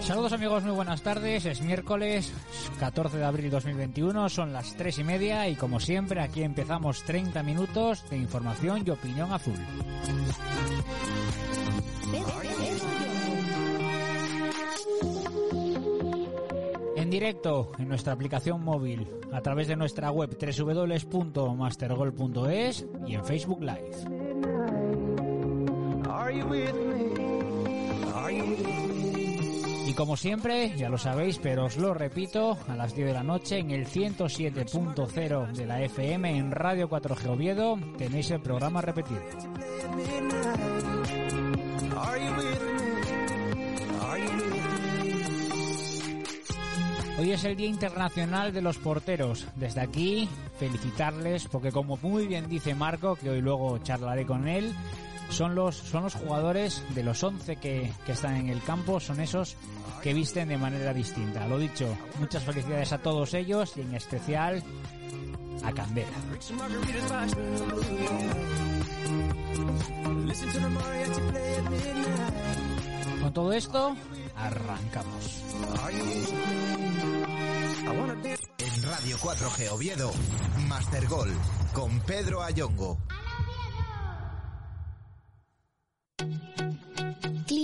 Saludos amigos, muy buenas tardes. Es miércoles 14 de abril 2021, son las 3 y media y como siempre aquí empezamos 30 minutos de información y opinión azul. En directo en nuestra aplicación móvil, a través de nuestra web www.mastergol.es y en Facebook Live. Y como siempre, ya lo sabéis, pero os lo repito, a las 10 de la noche en el 107.0 de la FM en Radio 4G Oviedo tenéis el programa repetido. Hoy es el Día Internacional de los Porteros. Desde aquí, felicitarles porque como muy bien dice Marco, que hoy luego charlaré con él, son los, son los jugadores de los 11 que, que están en el campo, son esos que visten de manera distinta. Lo dicho, muchas felicidades a todos ellos y en especial a Candela. Con todo esto, arrancamos. En Radio 4G Oviedo, Master Gol, con Pedro Ayongo.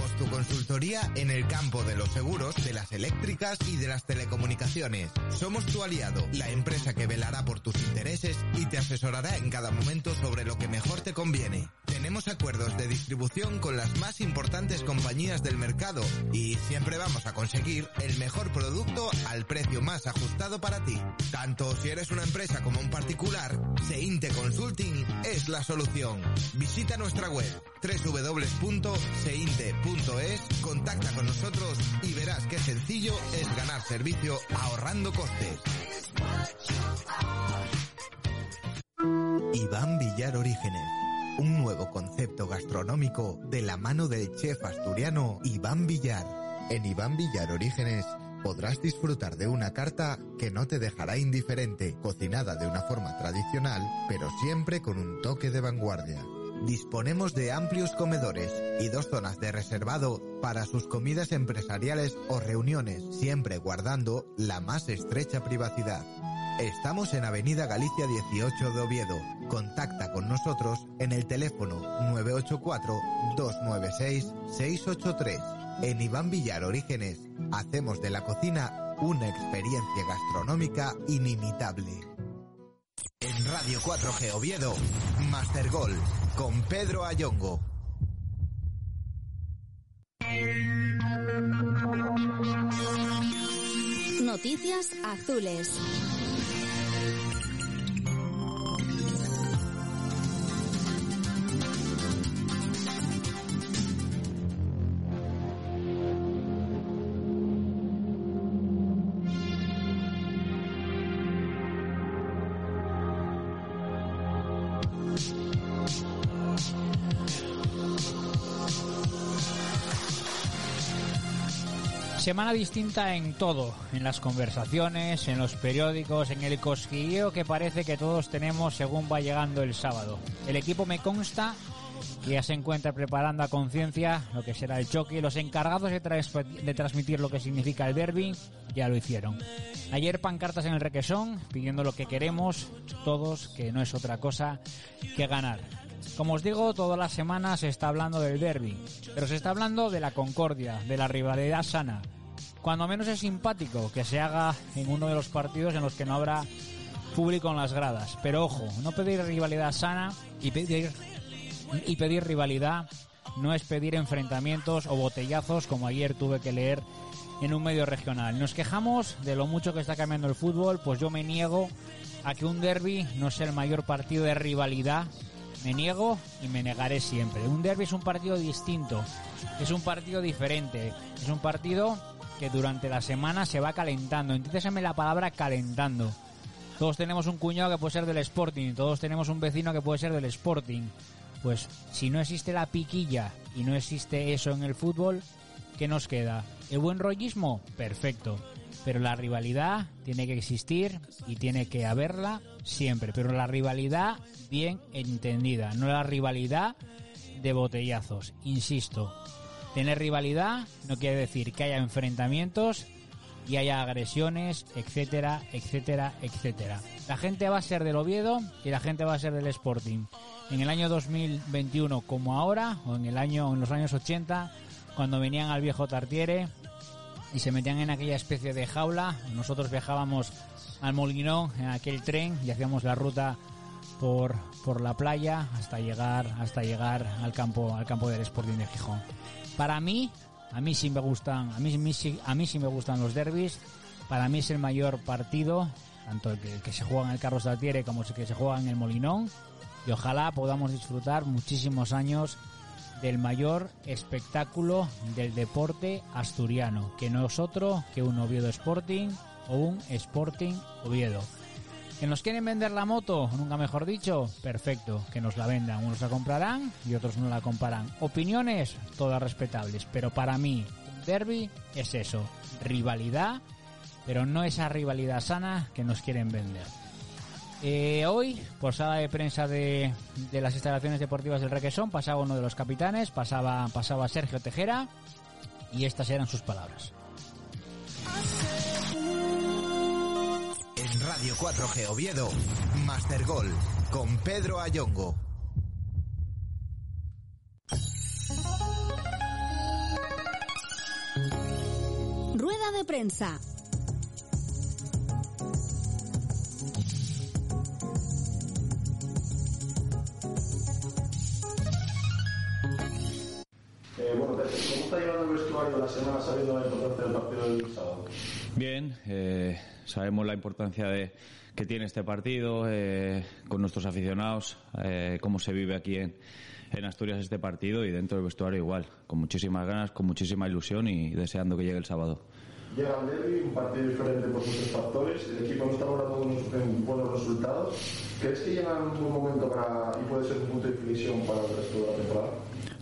Somos tu consultoría en el campo de los seguros, de las eléctricas y de las telecomunicaciones. Somos tu aliado, la empresa que velará por tus intereses y te asesorará en cada momento sobre lo que mejor te conviene. Tenemos acuerdos de distribución con las más importantes compañías del mercado y siempre vamos a conseguir el mejor producto al precio más ajustado para ti. Tanto si eres una empresa como un particular, Seinte Consulting es la solución. Visita nuestra web www.seinte.es, contacta con nosotros y verás qué sencillo es ganar servicio ahorrando costes. Iván Villar Orígenes. Un nuevo concepto gastronómico de la mano del chef asturiano Iván Villar. En Iván Villar Orígenes podrás disfrutar de una carta que no te dejará indiferente, cocinada de una forma tradicional, pero siempre con un toque de vanguardia. Disponemos de amplios comedores y dos zonas de reservado para sus comidas empresariales o reuniones, siempre guardando la más estrecha privacidad. Estamos en Avenida Galicia 18 de Oviedo. Contacta con nosotros en el teléfono 984-296-683. En Iván Villar Orígenes hacemos de la cocina una experiencia gastronómica inimitable. En Radio 4G Oviedo, Master Gol, con Pedro Ayongo. Noticias azules. Semana distinta en todo, en las conversaciones, en los periódicos, en el cosquilleo que parece que todos tenemos según va llegando el sábado. El equipo me consta que ya se encuentra preparando a conciencia lo que será el choque los encargados de, de, transmitir lo que significa el derby ya lo hicieron. Ayer pancartas en el requesón pidiendo lo que queremos todos, que no es otra cosa que ganar. Como os digo, toda la semana se está hablando del derby, pero se está hablando de la concordia, de la rivalidad sana. Cuando menos es simpático que se haga en uno de los partidos en los que no habrá público en las gradas. Pero ojo, no pedir rivalidad sana y pedir, y pedir rivalidad no es pedir enfrentamientos o botellazos como ayer tuve que leer en un medio regional. Nos quejamos de lo mucho que está cambiando el fútbol, pues yo me niego a que un derby no sea el mayor partido de rivalidad me niego y me negaré siempre. Un derby es un partido distinto, es un partido diferente, es un partido que durante la semana se va calentando. Entiéndeseme la palabra calentando. Todos tenemos un cuñado que puede ser del Sporting, todos tenemos un vecino que puede ser del Sporting. Pues si no existe la piquilla y no existe eso en el fútbol, ¿qué nos queda? ¿El buen rollismo? Perfecto. Pero la rivalidad tiene que existir y tiene que haberla siempre. Pero la rivalidad bien entendida, no la rivalidad de botellazos. Insisto, tener rivalidad no quiere decir que haya enfrentamientos y haya agresiones, etcétera, etcétera, etcétera. La gente va a ser del Oviedo y la gente va a ser del Sporting. En el año 2021 como ahora, o en el año en los años 80, cuando venían al viejo Tartiere y se metían en aquella especie de jaula, nosotros viajábamos al Molinón en aquel tren y hacíamos la ruta por, por la playa hasta llegar hasta llegar al campo al campo del Sporting de Gijón. Para mí, a mí sí me gustan, a mí, a mí sí me gustan los derbis. Para mí es el mayor partido, tanto el que, se juega en el Carlos Altiere como el que se juega en el Molinón. Y ojalá podamos disfrutar muchísimos años del mayor espectáculo del deporte asturiano, que no es otro que un Oviedo Sporting o un Sporting Oviedo. ¿Que nos quieren vender la moto? Nunca mejor dicho. Perfecto, que nos la vendan. Unos la comprarán y otros no la comprarán. Opiniones, todas respetables. Pero para mí, derby es eso. Rivalidad, pero no esa rivalidad sana que nos quieren vender. Eh, hoy, por sala de prensa de, de, las instalaciones deportivas del Requesón, pasaba uno de los capitanes, pasaba, pasaba Sergio Tejera, y estas eran sus palabras. Radio 4G Oviedo, Master Gol, con Pedro Ayongo. Rueda de prensa. Semana sabiendo la importancia del partido del sábado? Bien, eh, sabemos la importancia de, que tiene este partido eh, con nuestros aficionados, eh, cómo se vive aquí en, en, Asturias este partido y dentro del vestuario igual, con muchísimas ganas, con muchísima ilusión y deseando que llegue el sábado. Llega el derby, un partido diferente por muchos factores, el equipo no está logrando unos buenos resultados. ¿Crees que llega un buen momento para, y puede ser un punto de inflexión para el resto de la temporada?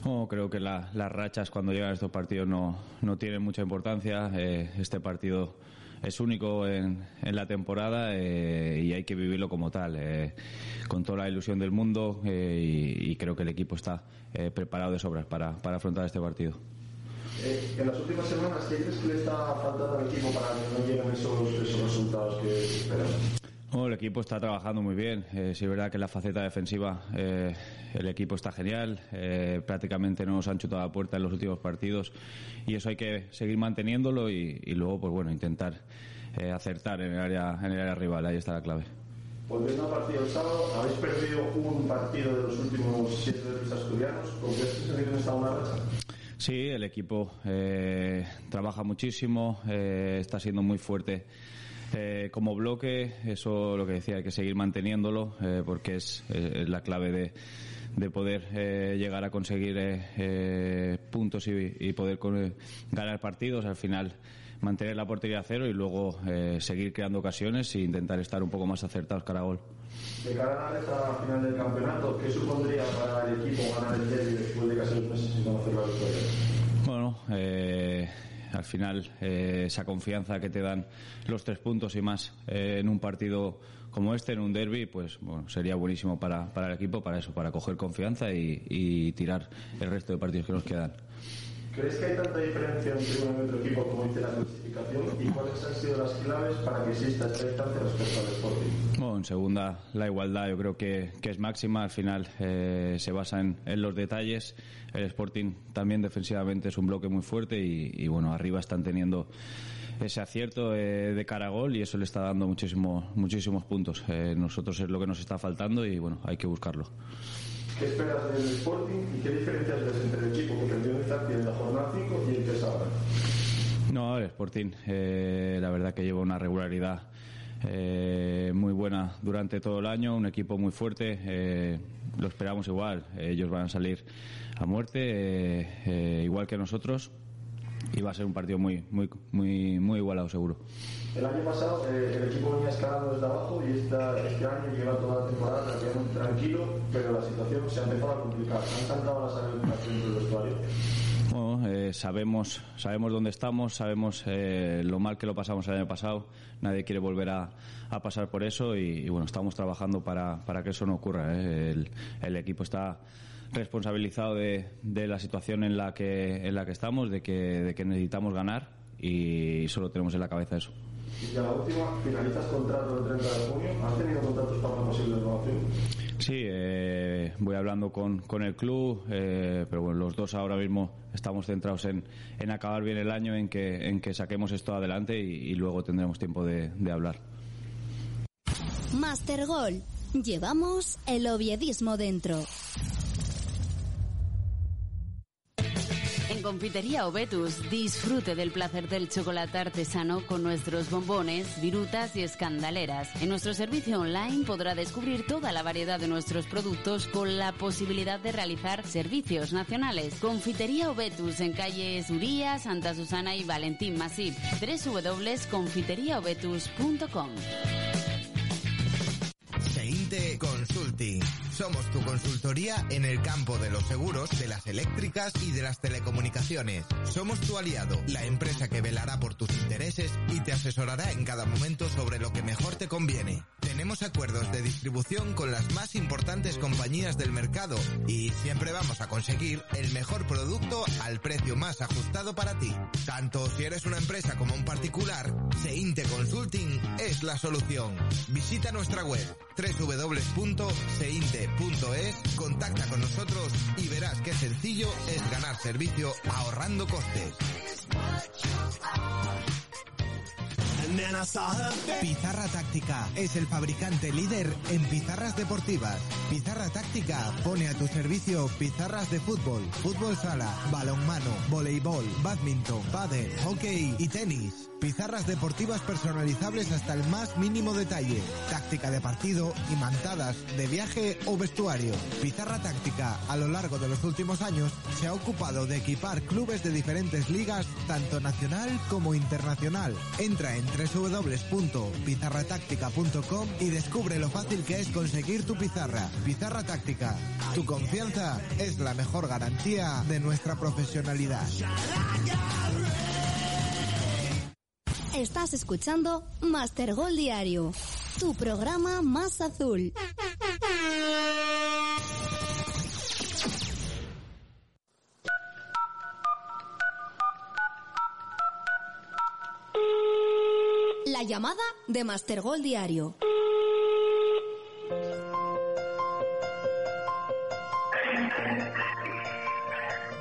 No, creo que la, las rachas cuando llegan estos partidos no, no tienen mucha importancia. Eh, este partido es único en, en la temporada eh, y hay que vivirlo como tal, eh, con toda la ilusión del mundo y, creo que el equipo está preparado de sobras para, para afrontar este partido. En las últimas semanas, ¿qué crees que le está faltando al equipo para que no lleguen esos, resultados que esperan? Oh, el equipo está trabajando muy bien. Eh, sí es verdad que en la faceta defensiva eh, el equipo está genial. Eh, prácticamente no nos han chutado a puerta en los últimos partidos y eso hay que seguir manteniéndolo y, y luego, pues bueno, intentar eh, acertar en el área en el área rival. Ahí está la clave. Volviendo al partido del sábado, habéis perdido un partido de los últimos siete de asturianos. ¿Con qué sensación está una racha? Sí, el equipo eh, trabaja muchísimo, eh, está siendo muy fuerte eh, como bloque. Eso lo que decía, hay que seguir manteniéndolo eh, porque es, es, la clave de, de poder eh, llegar a conseguir puntos y, y poder con, ganar partidos. Al final mantener la portería a cero y luego seguir creando ocasiones e intentar estar un poco más acertados cara a gol. De cara a la final del campeonato, ¿qué supondría para el equipo ganar el derby después de casi dos meses sin conocer la victoria? Bueno, eh, al final eh, esa confianza que te dan los tres puntos y más eh, en un partido como este, en un derby, pues bueno, sería buenísimo para, para el equipo, para eso, para coger confianza y, y tirar el resto de partidos que nos quedan. ¿Crees que hay tanta diferencia entre uno y otro equipo como dice la clasificación? ¿Y cuáles han sido las claves para que exista esta distancia respecto al Sporting? Bueno, en segunda, la igualdad yo creo que, que es máxima. Al final eh, se basa en, en los detalles. El Sporting también defensivamente es un bloque muy fuerte y, y bueno, arriba están teniendo ese acierto eh, de cara a gol y eso le está dando muchísimo, muchísimos puntos. Eh, nosotros es lo que nos está faltando y bueno, hay que buscarlo. ¿Qué esperas del Sporting y qué diferencias ves entre el equipo que en Zambia en la jornada 5 y el que es ahora? No, el Sporting, eh, la verdad que lleva una regularidad eh, muy buena durante todo el año, un equipo muy fuerte, eh, lo esperamos igual, ellos van a salir a muerte, igual que nosotros, y va a ser un partido muy, muy, muy, muy igualado seguro. El año pasado eh, el equipo venía escalando desde abajo y esta, este año lleva toda la temporada tranquilo, pero la situación se ha empezado a complicar. ¿Han cantado las dentro del vestuario? Bueno, eh, sabemos, sabemos dónde estamos, sabemos eh, lo mal que lo pasamos el año pasado. Nadie quiere volver a, a pasar por eso y, y, bueno, estamos trabajando para, para que eso no ocurra. ¿eh? El, el, equipo está responsabilizado de, de, la situación en la que en la que estamos, de que, de que necesitamos ganar y solo tenemos en la cabeza eso. Y ya la última, finalizas contrato el 30 de junio. ¿Has tenido contratos para una posible renovación? Sí, eh, voy hablando con, con el club, eh, pero bueno, los dos ahora mismo estamos centrados en, en, acabar bien el año, en que, en que saquemos esto adelante y, y luego tendremos tiempo de, de hablar. Master Gol. Llevamos el oviedismo dentro. En Confitería Obetus disfrute del placer del chocolate artesano con nuestros bombones, virutas y escandaleras. En nuestro servicio online podrá descubrir toda la variedad de nuestros productos con la posibilidad de realizar servicios nacionales. Confitería Obetus en calle Uría, Santa Susana y Valentín Masip. www.confiteriaobetus.com Consulting. Somos tu consultoría en el campo de los seguros, de las eléctricas y de las telecomunicaciones. Somos tu aliado, la empresa que velará por tus intereses y te asesorará en cada momento sobre lo que mejor te conviene. Tenemos acuerdos de distribución con las más importantes compañías del mercado y siempre vamos a conseguir el mejor producto al precio más ajustado para ti. Tanto si eres una empresa como un particular, Seinte Consulting es la solución. Visita nuestra web www.seinte.es, contacta con nosotros y verás qué sencillo es ganar servicio ahorrando costes. Pizarra Táctica es el fabricante líder en pizarras deportivas. Pizarra Táctica pone a tu servicio pizarras de fútbol, fútbol sala, balonmano, voleibol, badminton, pádel, hockey y tenis. Pizarras deportivas personalizables hasta el más mínimo detalle. Táctica de partido, imantadas, de viaje o vestuario. Pizarra Táctica, a lo largo de los últimos años, se ha ocupado de equipar clubes de diferentes ligas, tanto nacional como internacional. Entra en www.pizarratáctica.com y descubre lo fácil que es conseguir tu pizarra. Pizarra Táctica. Tu confianza es la mejor garantía de nuestra profesionalidad. Estás escuchando Master Gol Diario, tu programa más azul. Llamada de Master Gol Diario.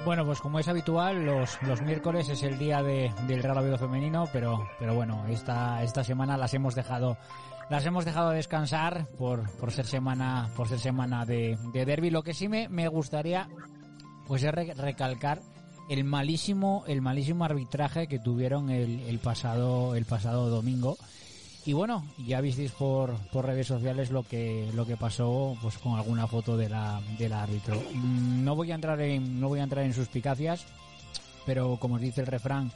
Bueno, pues como es habitual, los, los miércoles es el día de, del Real Oviedo femenino, pero, pero bueno, esta, esta semana las hemos dejado, las hemos dejado descansar por, por ser semana, por ser semana de, de derby. Lo que sí me, me gustaría, pues es re, recalcar el malísimo, el malísimo arbitraje que tuvieron el, el pasado, el pasado domingo. Y bueno, ya visteis por, por redes sociales lo que lo que pasó pues con alguna foto de la del árbitro. No voy a entrar en no voy a entrar en suspicacias, pero como os dice el refrán,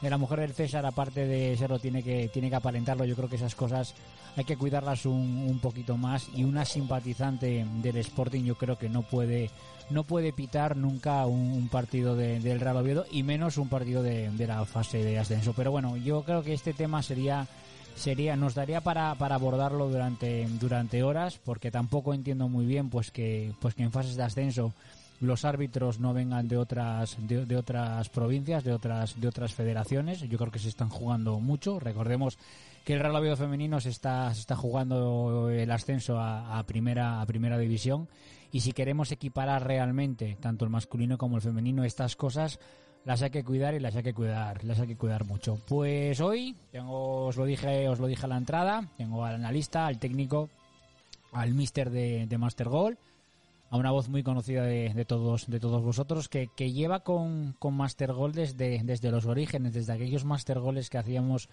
de la mujer del César, aparte de serlo, tiene que, tiene que aparentarlo. Yo creo que esas cosas hay que cuidarlas un, un poquito más. Y una simpatizante del Sporting, yo creo que no puede no puede pitar nunca un, partido del Real Oviedo y menos un partido de, de, la fase de ascenso. Pero bueno, yo creo que este tema sería sería nos daría para, para abordarlo durante durante horas porque tampoco entiendo muy bien pues que pues que en fases de ascenso los árbitros no vengan de otras de, otras provincias, de otras de otras federaciones. Yo creo que se están jugando mucho. Recordemos que el Real Oviedo femenino se está se está jugando el ascenso a, primera a primera división y si queremos equiparar realmente tanto el masculino como el femenino estas cosas las hay que cuidar y las hay que cuidar, las hay que cuidar mucho. Pues hoy os lo dije, os lo dije a la entrada, tengo al analista, al técnico, al mister de, de Master Goal a una voz muy conocida de, todos de todos vosotros que, lleva con, con Master Goal desde, desde los orígenes, desde aquellos Master Goals que hacíamos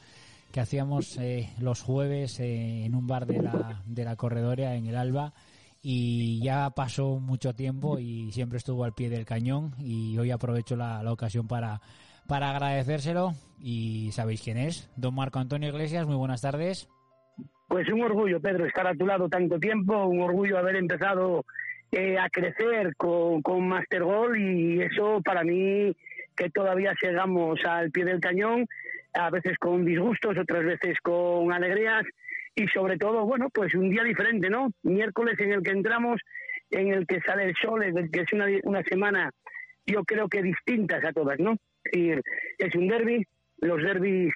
que hacíamos eh, los jueves eh, en un bar de la, de la corredoria en el Alba y ya pasó mucho tiempo y siempre estuvo al pie del cañón y hoy aprovecho la, ocasión para, para agradecérselo y sabéis quién es, don Marco Antonio Iglesias, muy buenas tardes. Pues un orgullo, Pedro, estar a tu lado tanto tiempo, un orgullo haber empezado eh, a crecer con, con Master Goal y eso para mí que todavía llegamos al pie del cañón, a veces con disgustos, otras veces con alegrías y sobre todo, bueno, pues un día diferente, ¿no? Miércoles en el que entramos, en el que sale el sol, en el que es una, una semana yo creo que distintas a todas, ¿no? Es es un derby, los derbis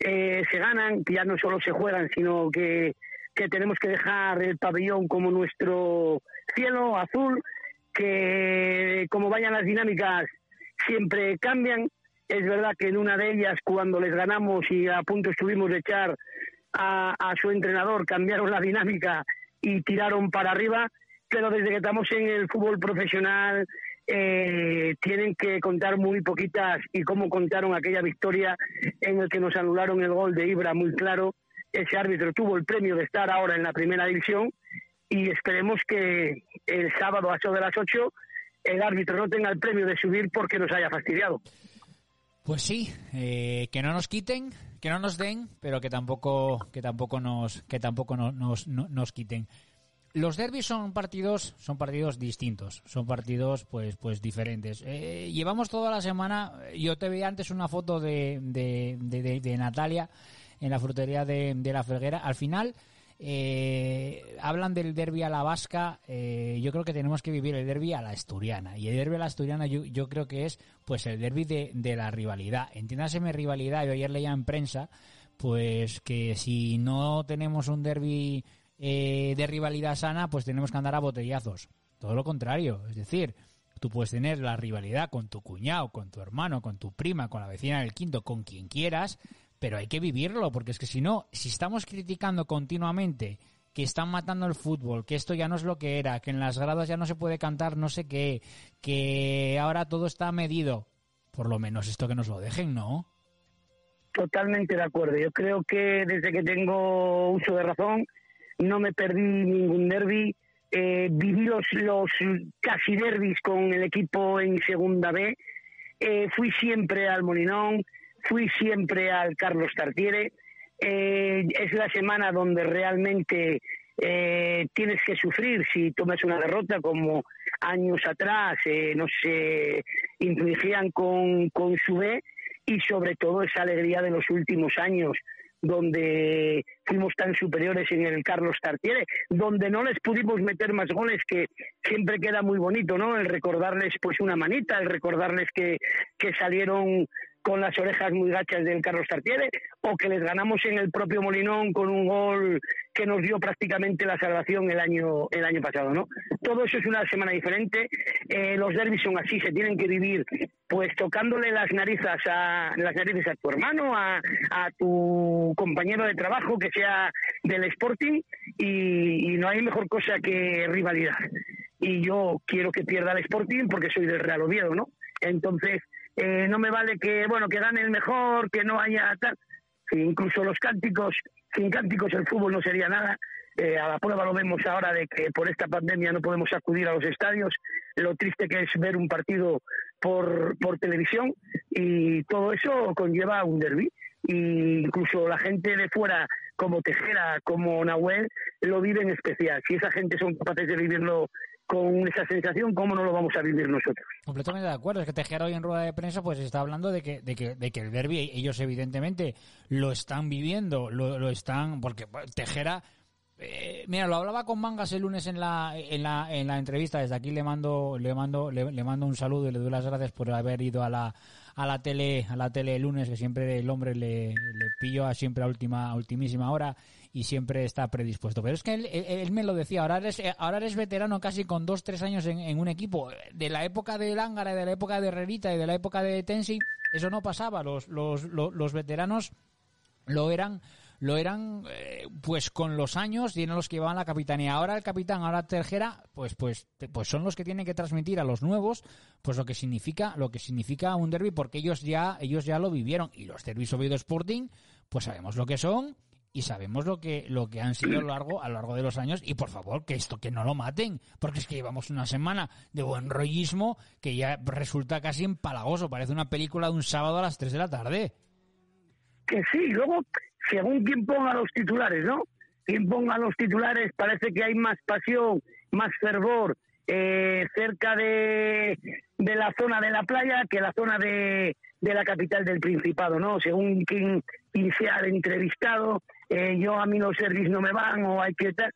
eh, se ganan, ya no solo se juegan, sino que, que tenemos que dejar el pabellón como nuestro cielo azul, que como vayan las dinámicas siempre cambian. Es verdad que en una de ellas, cuando les ganamos y a punto estuvimos de echar a, su entrenador, cambiaron la dinámica y tiraron para arriba, pero desde que estamos en el fútbol profesional eh, tienen que contar muy poquitas y cómo contaron aquella victoria en el que nos anularon el gol de Ibra muy claro. Ese árbitro tuvo el premio de estar ahora en la primera división y esperemos que el sábado a eso de las 8 el árbitro no tenga el premio de subir porque nos haya fastidiado. Pues sí, eh, que no nos quiten, que no nos den, pero que tampoco que tampoco nos que tampoco nos, nos, quiten. Los derbis son partidos son partidos distintos, son partidos pues pues diferentes. Eh, llevamos toda la semana. Yo te veía antes una foto de, de, de, de Natalia en la frutería de, la Felguera. Al final eh, hablan del derby a la vasca. Eh, yo creo que tenemos que vivir el derby a la asturiana. Y el derby a la asturiana yo, creo que es pues el derby de, la rivalidad. Entiéndaseme rivalidad. Yo ayer leía en prensa pues que si no tenemos un derby eh, de rivalidad sana, pues tenemos que andar a botellazos. Todo lo contrario. Es decir, tú puedes tener la rivalidad con tu cuñado, con tu hermano, con tu prima, con la vecina del quinto, con quien quieras pero hay que vivirlo, porque es que si no, si estamos criticando continuamente que están matando el fútbol, que esto ya no es lo que era, que en las gradas ya no se puede cantar no sé qué, que ahora todo está medido, por lo menos esto que nos lo dejen, ¿no? Totalmente de acuerdo. Yo creo que desde que tengo uso de razón, no me perdí ningún derby. Eh, viví los, los casi derbis con el equipo en Segunda B. Eh, fui siempre al Molinón, fui siempre al Carlos Tartiere. Eh, es la semana donde realmente eh, tienes que sufrir si tomas una derrota como años atrás eh, nos infligían con, con su B y sobre todo esa alegría de los últimos años donde fuimos tan superiores en el Carlos Tartiere, donde no les pudimos meter más goles, que siempre queda muy bonito, ¿no? El recordarles pues una manita, el recordarles que, que salieron con las orejas muy gachas del Carlos Tartiere, o que les ganamos en el propio Molinón con un gol que nos dio prácticamente la salvación el año el año pasado, ¿no? Todo eso es una semana diferente. Eh, los derbis son así, se tienen que vivir, pues tocándole las narices a las narices a tu hermano, a, a tu compañero de trabajo que sea del Sporting y, y no hay mejor cosa que rivalidad. Y yo quiero que pierda el Sporting porque soy del Real Oviedo, ¿no? Entonces eh, no me vale que, bueno, que gane el mejor, que no haya tal. incluso los cánticos, sin cánticos el fútbol no sería nada. Eh, a la prueba lo vemos ahora de que por esta pandemia no podemos acudir a los estadios, lo triste que es ver un partido por, por televisión y todo eso conlleva un derby. Y incluso la gente de fuera, como Tejera, como Nahuel, lo vive en especial. Si esa gente son capaces de vivirlo con esa sensación, ¿cómo no lo vamos a vivir nosotros? Completamente de acuerdo. Es que Tejera hoy en rueda de prensa pues está hablando de que, de que, de que el derby, ellos evidentemente lo están viviendo, lo, lo están, porque Tejera eh, mira, lo hablaba con Mangas el lunes en la, en la, en la entrevista. Desde aquí le mando, le mando, le, mando un saludo y le doy las gracias por haber ido a la, a la tele, a la tele el lunes, que siempre el hombre le, le pillo a siempre a última, ultimísima hora y siempre está predispuesto. Pero es que él, él, me lo decía, ahora eres, ahora eres veterano casi con dos, tres años en, en un equipo. De la época de Lángara, de la época de Herrerita y de la época de Tensi, eso no pasaba. Los, los, los, los veteranos lo eran lo eran eh, pues con los años y eran los que llevaban la capitanía. Ahora el capitán, ahora Terjera, pues pues pues son los que tienen que transmitir a los nuevos pues lo que significa lo que significa un derby porque ellos ya ellos ya lo vivieron y los derbis Oviedo Sporting pues sabemos lo que son y sabemos lo que lo que han sido a lo largo a lo largo de los años y por favor que esto que no lo maten porque es que llevamos una semana de buen rollismo que ya resulta casi empalagoso parece una película de un sábado a las 3 de la tarde que sí luego según quien ponga los titulares, ¿no? Quien ponga los titulares parece que hay más pasión, más fervor eh, cerca de, de la zona de la playa que la zona de, de la capital del Principado, ¿no? Según quien, quien entrevistado, eh, yo a mí los servicios no me van o hay que estar.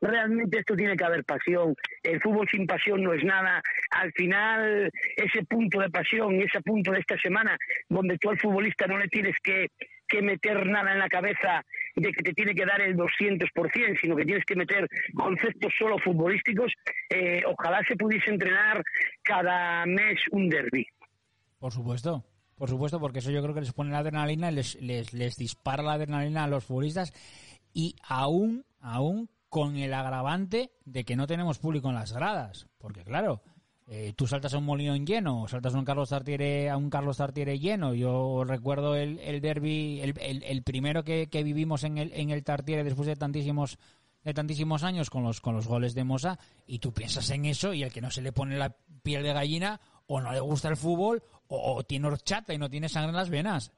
Realmente esto tiene que haber pasión. El fútbol sin pasión no es nada. Al final, ese punto de pasión ese punto de esta semana, donde tú al futbolista no le tienes que que meter nada en la cabeza de que te tiene que dar el 200%, sino que tienes que meter conceptos solo futbolísticos, eh, ojalá se pudiese entrenar cada mes un derby. Por supuesto. Por supuesto, porque eso yo creo que les pone la adrenalina, les, les, les dispara la adrenalina a los futbolistas y aún, aún con el agravante de que no tenemos público en las gradas. Porque claro, eh, tú saltas a un Molinón lleno, o saltas a un Carlos Tartiere, a un Carlos Tartiere lleno. Yo recuerdo el, el derby, el, el, el primero que, que, vivimos en el, en el Tartiere después de tantísimos de tantísimos años con los con los goles de Mosa y tú piensas en eso y el que no se le pone la piel de gallina o no le gusta el fútbol o, tiene horchata y no tiene sangre en las venas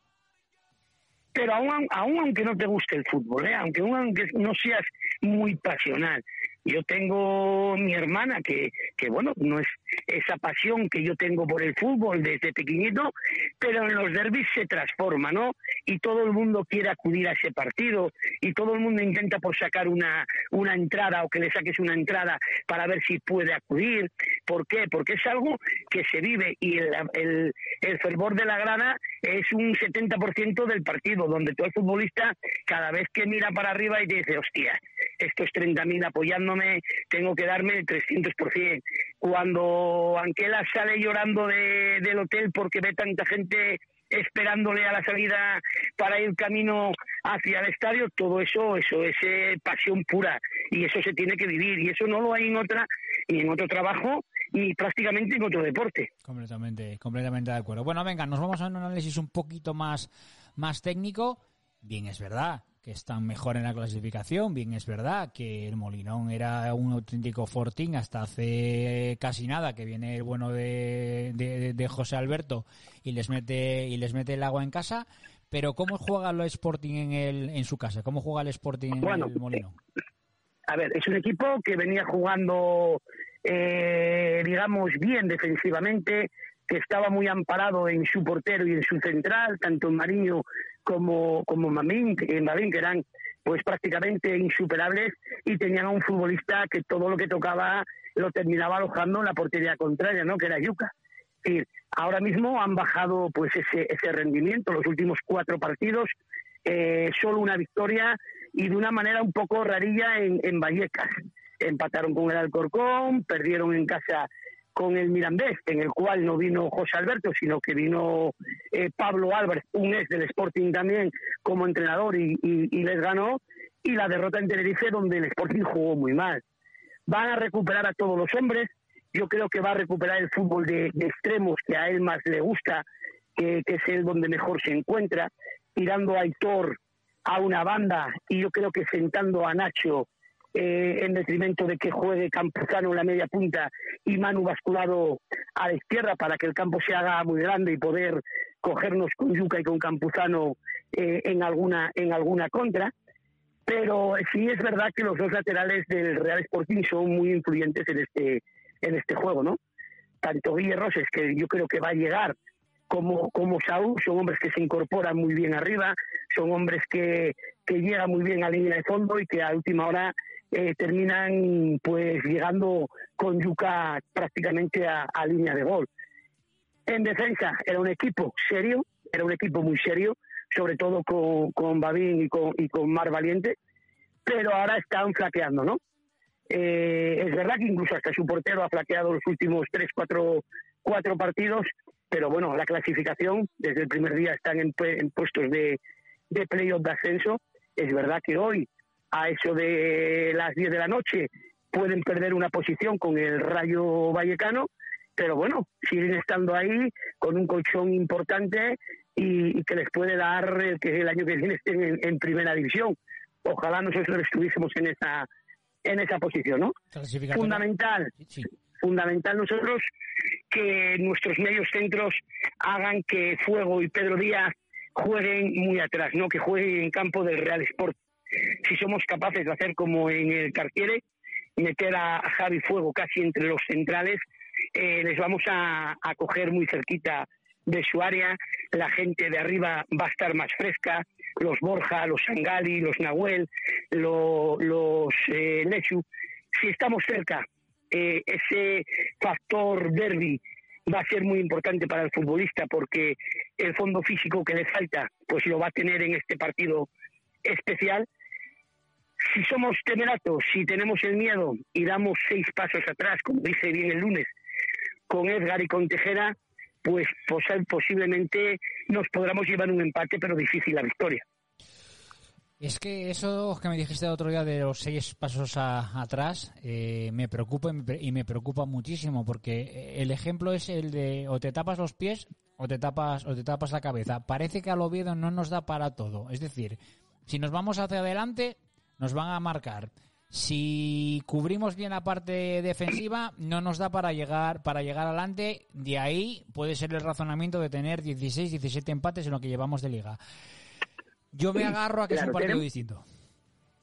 pero aún, aún aunque no te guste el fútbol, ¿eh? aunque, aunque no seas muy pasional, yo tengo mi hermana que, que, bueno, no es esa pasión que yo tengo por el fútbol desde pequeñito, pero en los derbis se transforma, ¿no? Y todo el mundo quiere acudir a ese partido y todo el mundo intenta por sacar una, una entrada o que le saques una entrada para ver si puede acudir. ¿Por qué? Porque es algo que se vive y el, fervor de la grana es un 70% del partido, donde todo el futbolista cada vez que mira para arriba y dice, hostia, estos 30.000 apoyándome, tengo que darme el 300%. Cuando Anquela sale llorando de, del hotel porque ve tanta gente esperándole a la salida para ir camino hacia el estadio, todo eso, eso es eh, pasión pura y eso se tiene que vivir y eso no lo hay en otra ni en otro trabajo ni prácticamente en otro deporte. Completamente, completamente de acuerdo. Bueno, venga, nos vamos a un análisis un poquito más, más técnico. Bien, es verdad, que están mejor en la clasificación. Bien, es verdad que el Molinón era un auténtico fortín hasta hace casi nada, que viene el bueno de, de, de, José Alberto y les mete y les mete el agua en casa. Pero ¿cómo juega el Sporting en, el, en su casa? ¿Cómo juega el Sporting en bueno, el Molinón? A ver, es un equipo que venía jugando, eh, digamos, bien defensivamente, que estaba muy amparado en su portero y en su central, tanto en Mariño como, como Mamín, en Mamín, que eran pues prácticamente insuperables y tenían a un futbolista que todo lo que tocaba lo terminaba alojando en la portería contraria, ¿no? Que era Yuca. Ahora mismo han bajado pues ese, ese rendimiento, los últimos cuatro partidos, eh, solo una victoria y de una manera un poco rarilla en, en Vallecas. Empataron con el Alcorcón, perdieron en casa con el Mirandés, en el cual no vino José Alberto, sino que vino eh, Pablo Álvarez, un ex del Sporting también, como entrenador y, les ganó, y la derrota en Tenerife, donde el Sporting jugó muy mal. Van a recuperar a todos los hombres, yo creo que va a recuperar el fútbol de, extremos que a él más le gusta, que, que, es el donde mejor se encuentra, tirando a Aitor a una banda y yo creo que sentando a Nacho eh, en detrimento de que juegue Campuzano en la media punta y Manu basculado a la izquierda para que el campo se haga muy grande y poder cogernos con Yuca y con Campuzano eh, en alguna en alguna contra. Pero sí es verdad que los dos laterales del Real Sporting son muy influyentes en este en este juego, ¿no? Tanto Guille Roses, que yo creo que va a llegar, como, como Saúl, son hombres que se incorporan muy bien arriba, son hombres que, que llegan muy bien a línea de fondo y que a última hora eh, terminan pues llegando con Yuca prácticamente a, línea de gol. En defensa era un equipo serio, era un equipo muy serio, sobre todo con, con Babín y con, y con Mar Valiente, pero ahora están flaqueando, ¿no? Eh, es verdad que incluso hasta su portero ha flaqueado los últimos tres, cuatro, cuatro partidos, pero bueno, la clasificación desde el primer día están en, puestos de, de playoff de ascenso. Es verdad que hoy a eso de las 10 de la noche pueden perder una posición con el Rayo Vallecano, pero bueno, siguen estando ahí con un colchón importante y, que les puede dar que el año que viene estén en, primera división. Ojalá nosotros estuviésemos en esa en esa posición, ¿no? Fundamental, fundamental nosotros que nuestros medios centros hagan que Fuego y Pedro Díaz jueguen muy atrás, ¿no? Que jueguen en campo del Real Sport. Si somos capaces de hacer como en el Cartiere, meter a, Javi Fuego casi entre los centrales, eh, les vamos a, coger muy cerquita de su área, la gente de arriba va a estar más fresca, los Borja, los Sangali, los Nahuel, los eh, Lechu, si estamos cerca, eh, ese factor derby va a ser muy importante para el futbolista porque el fondo físico que le falta pues lo va a tener en este partido especial si somos temeratos, si tenemos el miedo y damos seis pasos atrás, como dice bien el lunes, con Edgar y con Tejera, pues, posiblemente nos podamos llevar un empate, pero difícil la victoria. Es que eso que me dijiste el otro día de los seis pasos atrás eh, me preocupa y me preocupa muchísimo porque el ejemplo es el de o te tapas los pies o te tapas o te tapas la cabeza. Parece que al Oviedo no nos da para todo. Es decir, si nos vamos hacia adelante nos van a marcar. Si cubrimos bien la parte defensiva, no nos da para llegar para llegar adelante. De ahí puede ser el razonamiento de tener 16, 17 empates en lo que llevamos de liga. Yo me agarro a que es un partido distinto.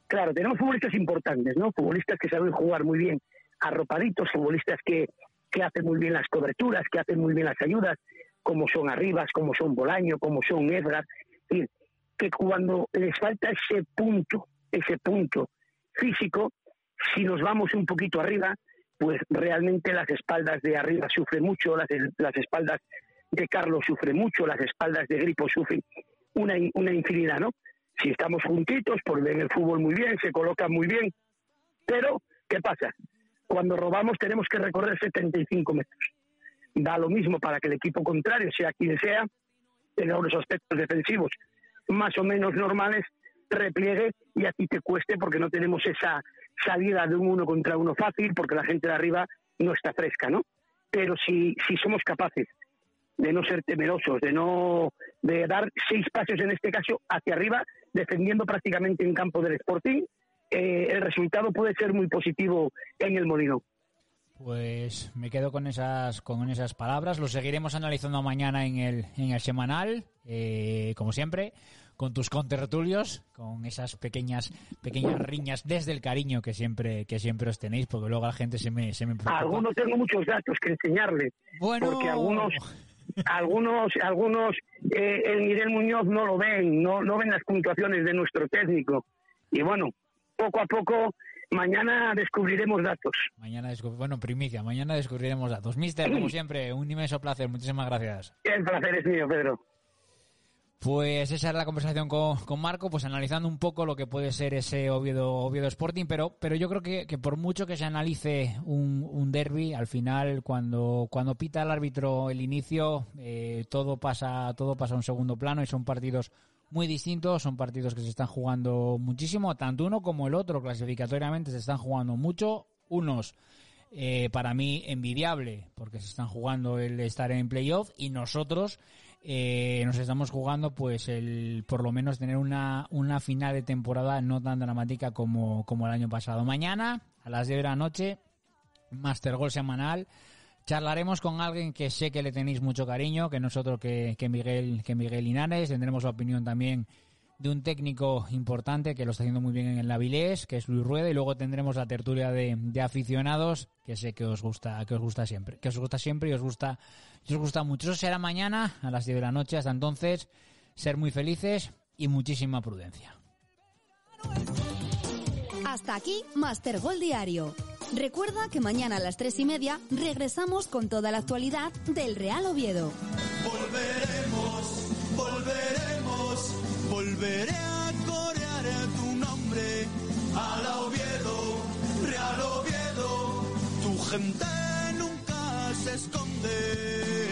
Claro, tenemos futbolistas importantes, ¿no? Futbolistas que saben jugar muy bien arropaditos, futbolistas que, que hacen muy bien las coberturas, que hacen muy bien las ayudas, como son Arribas, como son Bolaño, como son Edgar. que cuando les falta ese punto ese punto físico, si nos vamos un poquito arriba, pues realmente las espaldas de arriba sufren mucho, las, las espaldas de Carlos sufren mucho, las espaldas de Gripo sufren una, una infinidad, ¿no? Si estamos juntitos, pues ven el fútbol muy bien, se colocan muy bien, pero ¿qué pasa? Cuando robamos tenemos que recorrer 75 metros. Da lo mismo para que el equipo contrario, sea quien sea, tenga unos aspectos defensivos más o menos normales, repliegue y a ti te cueste porque no tenemos esa salida de un uno contra uno fácil porque la gente de arriba no está fresca, ¿no? Pero si, si somos capaces de no ser temerosos, de no de dar seis pasos en este caso hacia arriba, defendiendo prácticamente en campo del Sporting, eh, el resultado puede ser muy positivo en el Molino. Pues me quedo con esas con esas palabras. Lo seguiremos analizando mañana en el en el semanal, eh, como siempre con tus contertulios, con esas pequeñas pequeñas riñas desde el cariño que siempre que siempre os tenéis, porque luego la gente se me se me preocupa. Algunos tengo muchos datos que enseñarle, bueno... porque algunos algunos algunos eh, el Miguel Muñoz no lo ven, no no ven las puntuaciones de nuestro técnico y bueno poco a poco mañana descubriremos datos. Mañana bueno primicia, mañana descubriremos datos. Mister, como siempre, un inmenso placer, muchísimas gracias. El placer es mío, Pedro. Pues esa era la conversación con, Marco, pues analizando un poco lo que puede ser ese Oviedo, Oviedo Sporting, pero, pero yo creo que, que por mucho que se analice un, un derby, al final cuando, cuando pita el árbitro el inicio, eh, todo pasa, todo pasa a un segundo plano y son partidos muy distintos, son partidos que se están jugando muchísimo, tanto uno como el otro clasificatoriamente se están jugando mucho, unos eh, para mí envidiable porque se están jugando el estar en playoff y nosotros eh, nos estamos jugando pues el por lo menos tener una, una final de temporada no tan dramática como, como el año pasado. Mañana a las 10 de la noche, Master Goal semanal. Charlaremos con alguien que sé que le tenéis mucho cariño, que nosotros que, que Miguel que Miguel Linares. Tendremos la opinión también de un técnico importante que lo está haciendo muy bien en el Avilés, que es Luis Rueda, y luego tendremos la tertulia de, de, aficionados, que sé que os gusta, que os gusta siempre, que os gusta siempre y os gusta, y os gusta mucho. Eso será mañana a las 10 de la noche, hasta entonces, ser muy felices y muchísima prudencia. Hasta aquí Master Gol Diario. Recuerda que mañana a las tres y media regresamos con toda la actualidad del Real Oviedo. Volveremos, volveré a corear tu nombre. Al Oviedo, Real Oviedo, tu gente nunca se esconde.